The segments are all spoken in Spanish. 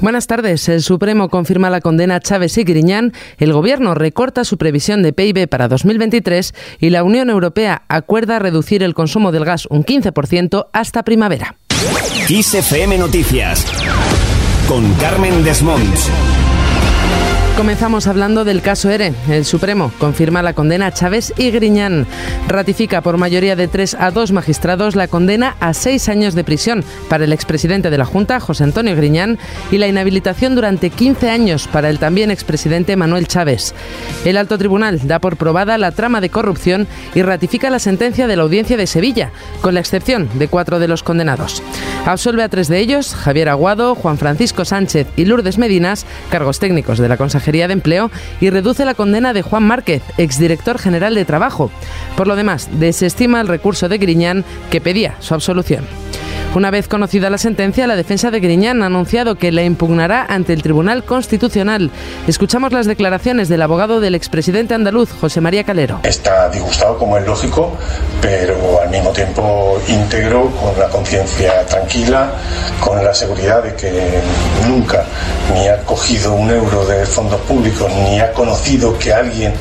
Buenas tardes. El Supremo confirma la condena a Chávez y Griñán, el Gobierno recorta su previsión de PIB para 2023 y la Unión Europea acuerda reducir el consumo del gas un 15% hasta primavera. Noticias con Carmen. Comenzamos hablando del caso ERE. El Supremo confirma la condena a Chávez y Griñán. Ratifica por mayoría de tres a dos magistrados la condena a seis años de prisión para el expresidente de la Junta, José Antonio Griñán, y la inhabilitación durante 15 años para el también expresidente Manuel Chávez. El alto tribunal da por probada la trama de corrupción y ratifica la sentencia de la audiencia de Sevilla, con la excepción de cuatro de los condenados. Absuelve a tres de ellos, Javier Aguado, Juan Francisco Sánchez y Lourdes Medinas, cargos técnicos de la Consejería de Empleo y reduce la condena de Juan Márquez, exdirector general de Trabajo. Por lo demás, desestima el recurso de Griñán que pedía su absolución. Una vez conocida la sentencia, la defensa de Griñán ha anunciado que la impugnará ante el Tribunal Constitucional. Escuchamos las declaraciones del abogado del expresidente andaluz, José María Calero. Está disgustado, como es lógico, pero al mismo tiempo íntegro, con la conciencia tranquila, con la seguridad de que nunca ni ha cogido un euro de fondos públicos, ni ha conocido que alguien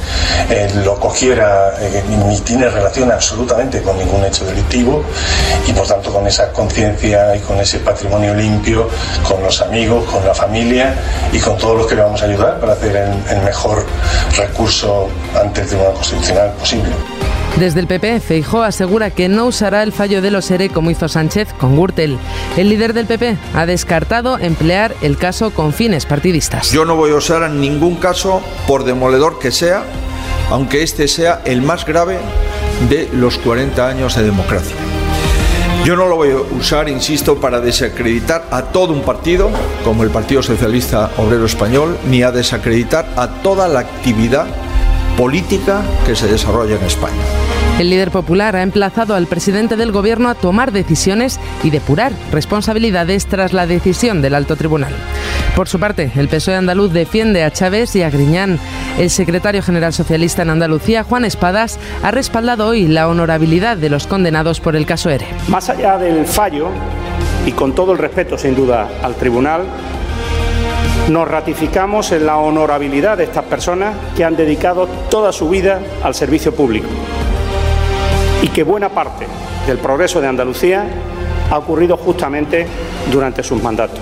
eh, lo cogiera, eh, ni tiene relación absolutamente con ningún hecho delictivo, y por tanto con esa conciencia y con ese patrimonio limpio, con los amigos, con la familia y con todos los que le vamos a ayudar para hacer el, mejor recurso ante el Tribunal Constitucional posible. Desde el PP, Feijó asegura que no usará el fallo de los ERE como hizo Sánchez con Gürtel. El líder del PP ha descartado emplear el caso con fines partidistas. Yo no voy a usar en ningún caso, por demoledor que sea, aunque este sea el más grave de los 40 años de democracia. Yo no lo voy a usar, insisto, para desacreditar a todo un partido, como el Partido Socialista Obrero Español, ni a desacreditar a toda la actividad política que se desarrolla en España. El líder popular ha emplazado al presidente del gobierno a tomar decisiones y depurar responsabilidades tras la decisión del alto tribunal. Por su parte, el PSOE andaluz defiende a Chávez y a Griñán. El secretario general socialista en Andalucía, Juan Espadas, ha respaldado hoy la honorabilidad de los condenados por el caso ERE. Más allá del fallo, y con todo el respeto sin duda al tribunal, nos ratificamos en la honorabilidad de estas personas que han dedicado toda su vida al servicio público y que buena parte del progreso de Andalucía ha ocurrido justamente durante sus mandatos.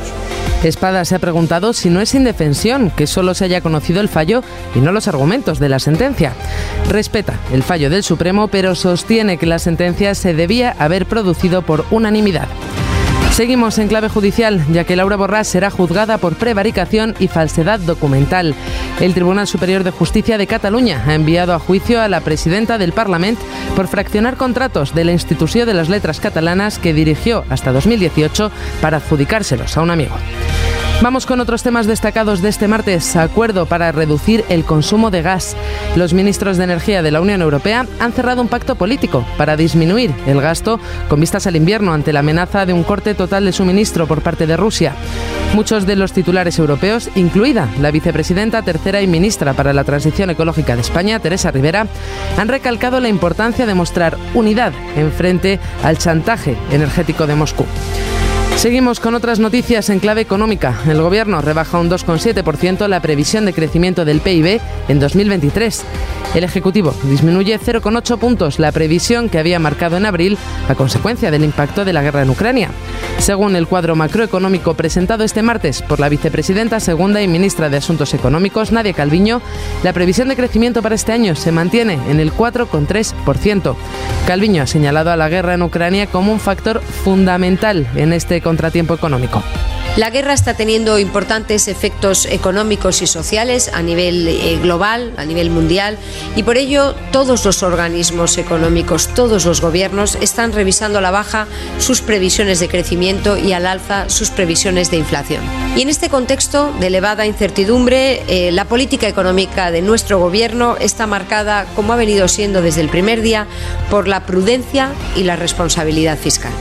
Espada se ha preguntado si no es indefensión que solo se haya conocido el fallo y no los argumentos de la sentencia. Respeta el fallo del Supremo, pero sostiene que la sentencia se debía haber producido por unanimidad. Seguimos en clave judicial, ya que Laura Borrás será juzgada por prevaricación y falsedad documental. El Tribunal Superior de Justicia de Cataluña ha enviado a juicio a la presidenta del Parlamento por fraccionar contratos de la Institución de las Letras Catalanas que dirigió hasta 2018 para adjudicárselos a un amigo. Vamos con otros temas destacados de este martes. Acuerdo para reducir el consumo de gas. Los ministros de Energía de la Unión Europea han cerrado un pacto político para disminuir el gasto con vistas al invierno ante la amenaza de un corte total de suministro por parte de Rusia. Muchos de los titulares europeos, incluida la vicepresidenta tercera y ministra para la Transición Ecológica de España, Teresa Rivera, han recalcado la importancia de mostrar unidad en frente al chantaje energético de Moscú. Seguimos con otras noticias en clave económica. El Gobierno rebaja un 2,7% la previsión de crecimiento del PIB en 2023. El Ejecutivo disminuye 0,8 puntos la previsión que había marcado en abril a consecuencia del impacto de la guerra en Ucrania. Según el cuadro macroeconómico presentado este martes por la vicepresidenta segunda y ministra de Asuntos Económicos, Nadia Calviño, la previsión de crecimiento para este año se mantiene en el 4,3%. Calviño ha señalado a la guerra en Ucrania como un factor fundamental en este contratiempo económico. La guerra está teniendo importantes efectos económicos y sociales a nivel eh, global, a nivel mundial, y por ello todos los organismos económicos, todos los gobiernos están revisando a la baja sus previsiones de crecimiento y al alza sus previsiones de inflación. Y en este contexto de elevada incertidumbre, eh, la política económica de nuestro gobierno está marcada, como ha venido siendo desde el primer día, por la prudencia y la responsabilidad fiscal.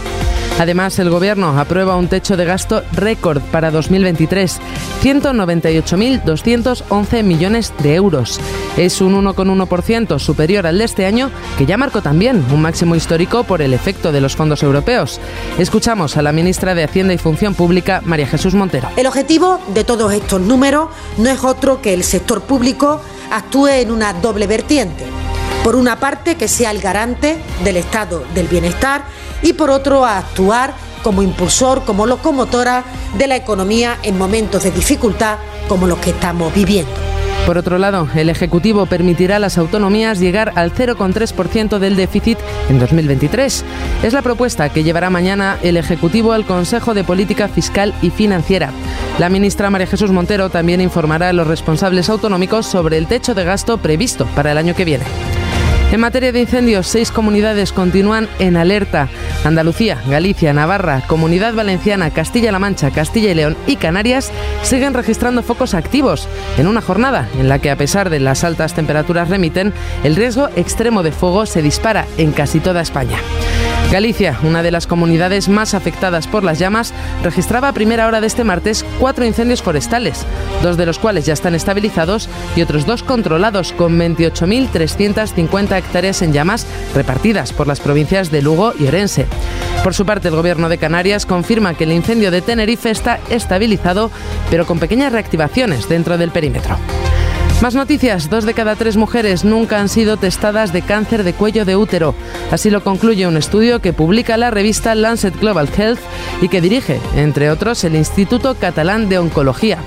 Además, el Gobierno aprueba un techo de gasto récord para 2023, 198.211 millones de euros. Es un 1,1% superior al de este año, que ya marcó también un máximo histórico por el efecto de los fondos europeos. Escuchamos a la ministra de Hacienda y Función Pública, María Jesús Montero. El objetivo de todos estos números no es otro que el sector público actúe en una doble vertiente. Por una parte, que sea el garante del estado del bienestar y por otro, a actuar como impulsor, como locomotora de la economía en momentos de dificultad como los que estamos viviendo. Por otro lado, el Ejecutivo permitirá a las autonomías llegar al 0,3% del déficit en 2023. Es la propuesta que llevará mañana el Ejecutivo al Consejo de Política Fiscal y Financiera. La ministra María Jesús Montero también informará a los responsables autonómicos sobre el techo de gasto previsto para el año que viene. En materia de incendios, seis comunidades continúan en alerta. Andalucía, Galicia, Navarra, Comunidad Valenciana, Castilla-La Mancha, Castilla y León y Canarias siguen registrando focos activos en una jornada en la que a pesar de las altas temperaturas remiten, el riesgo extremo de fuego se dispara en casi toda España. Galicia, una de las comunidades más afectadas por las llamas, registraba a primera hora de este martes cuatro incendios forestales, dos de los cuales ya están estabilizados y otros dos controlados con 28.350 hectáreas en llamas repartidas por las provincias de Lugo y Orense. Por su parte, el gobierno de Canarias confirma que el incendio de Tenerife está estabilizado, pero con pequeñas reactivaciones dentro del perímetro. Más noticias. Dos de cada tres mujeres nunca han sido testadas de cáncer de cuello de útero. Así lo concluye un estudio que publica la revista Lancet Global Health y que dirige, entre otros, el Instituto Catalán de Oncología.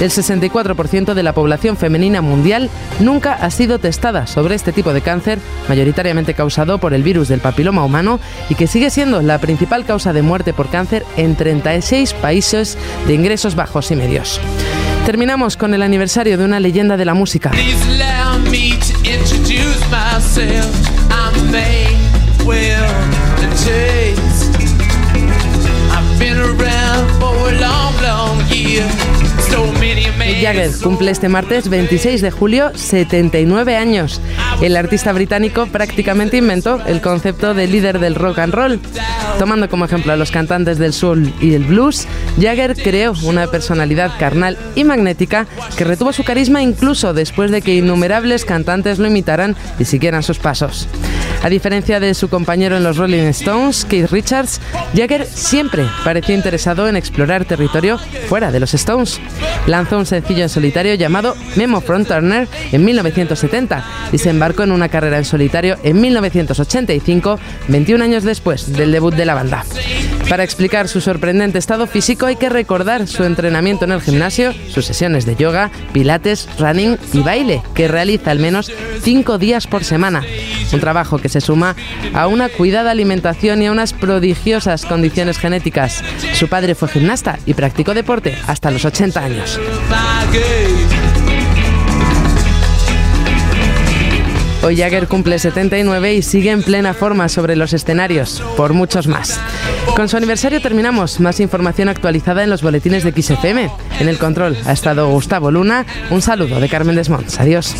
El 64% de la población femenina mundial nunca ha sido testada sobre este tipo de cáncer, mayoritariamente causado por el virus del papiloma humano y que sigue siendo la principal causa de muerte por cáncer en 36 países de ingresos bajos y medios. Terminamos con el aniversario de una leyenda de la música. Jagger cumple este martes 26 de julio 79 años. El artista británico prácticamente inventó el concepto de líder del rock and roll. Tomando como ejemplo a los cantantes del soul y el blues, Jagger creó una personalidad carnal y magnética que retuvo su carisma incluso después de que innumerables cantantes lo imitaran y siguieran sus pasos. A diferencia de su compañero en los Rolling Stones, Keith Richards, Jagger siempre pareció interesado en explorar territorio fuera de los Stones. Lanzó un sencillo en solitario llamado Memo Front Turner en 1970 y se embarcó en una carrera en solitario en 1985, 21 años después del debut de la banda. Para explicar su sorprendente estado físico hay que recordar su entrenamiento en el gimnasio, sus sesiones de yoga, pilates, running y baile, que realiza al menos cinco días por semana. Un trabajo que se suma a una cuidada alimentación y a unas prodigiosas condiciones genéticas. Su padre fue gimnasta y practicó deporte hasta los 80 años. Hoy Jagger cumple 79 y sigue en plena forma sobre los escenarios, por muchos más. Con su aniversario terminamos. Más información actualizada en los boletines de XFM. En el control ha estado Gustavo Luna. Un saludo de Carmen Desmonts. Adiós.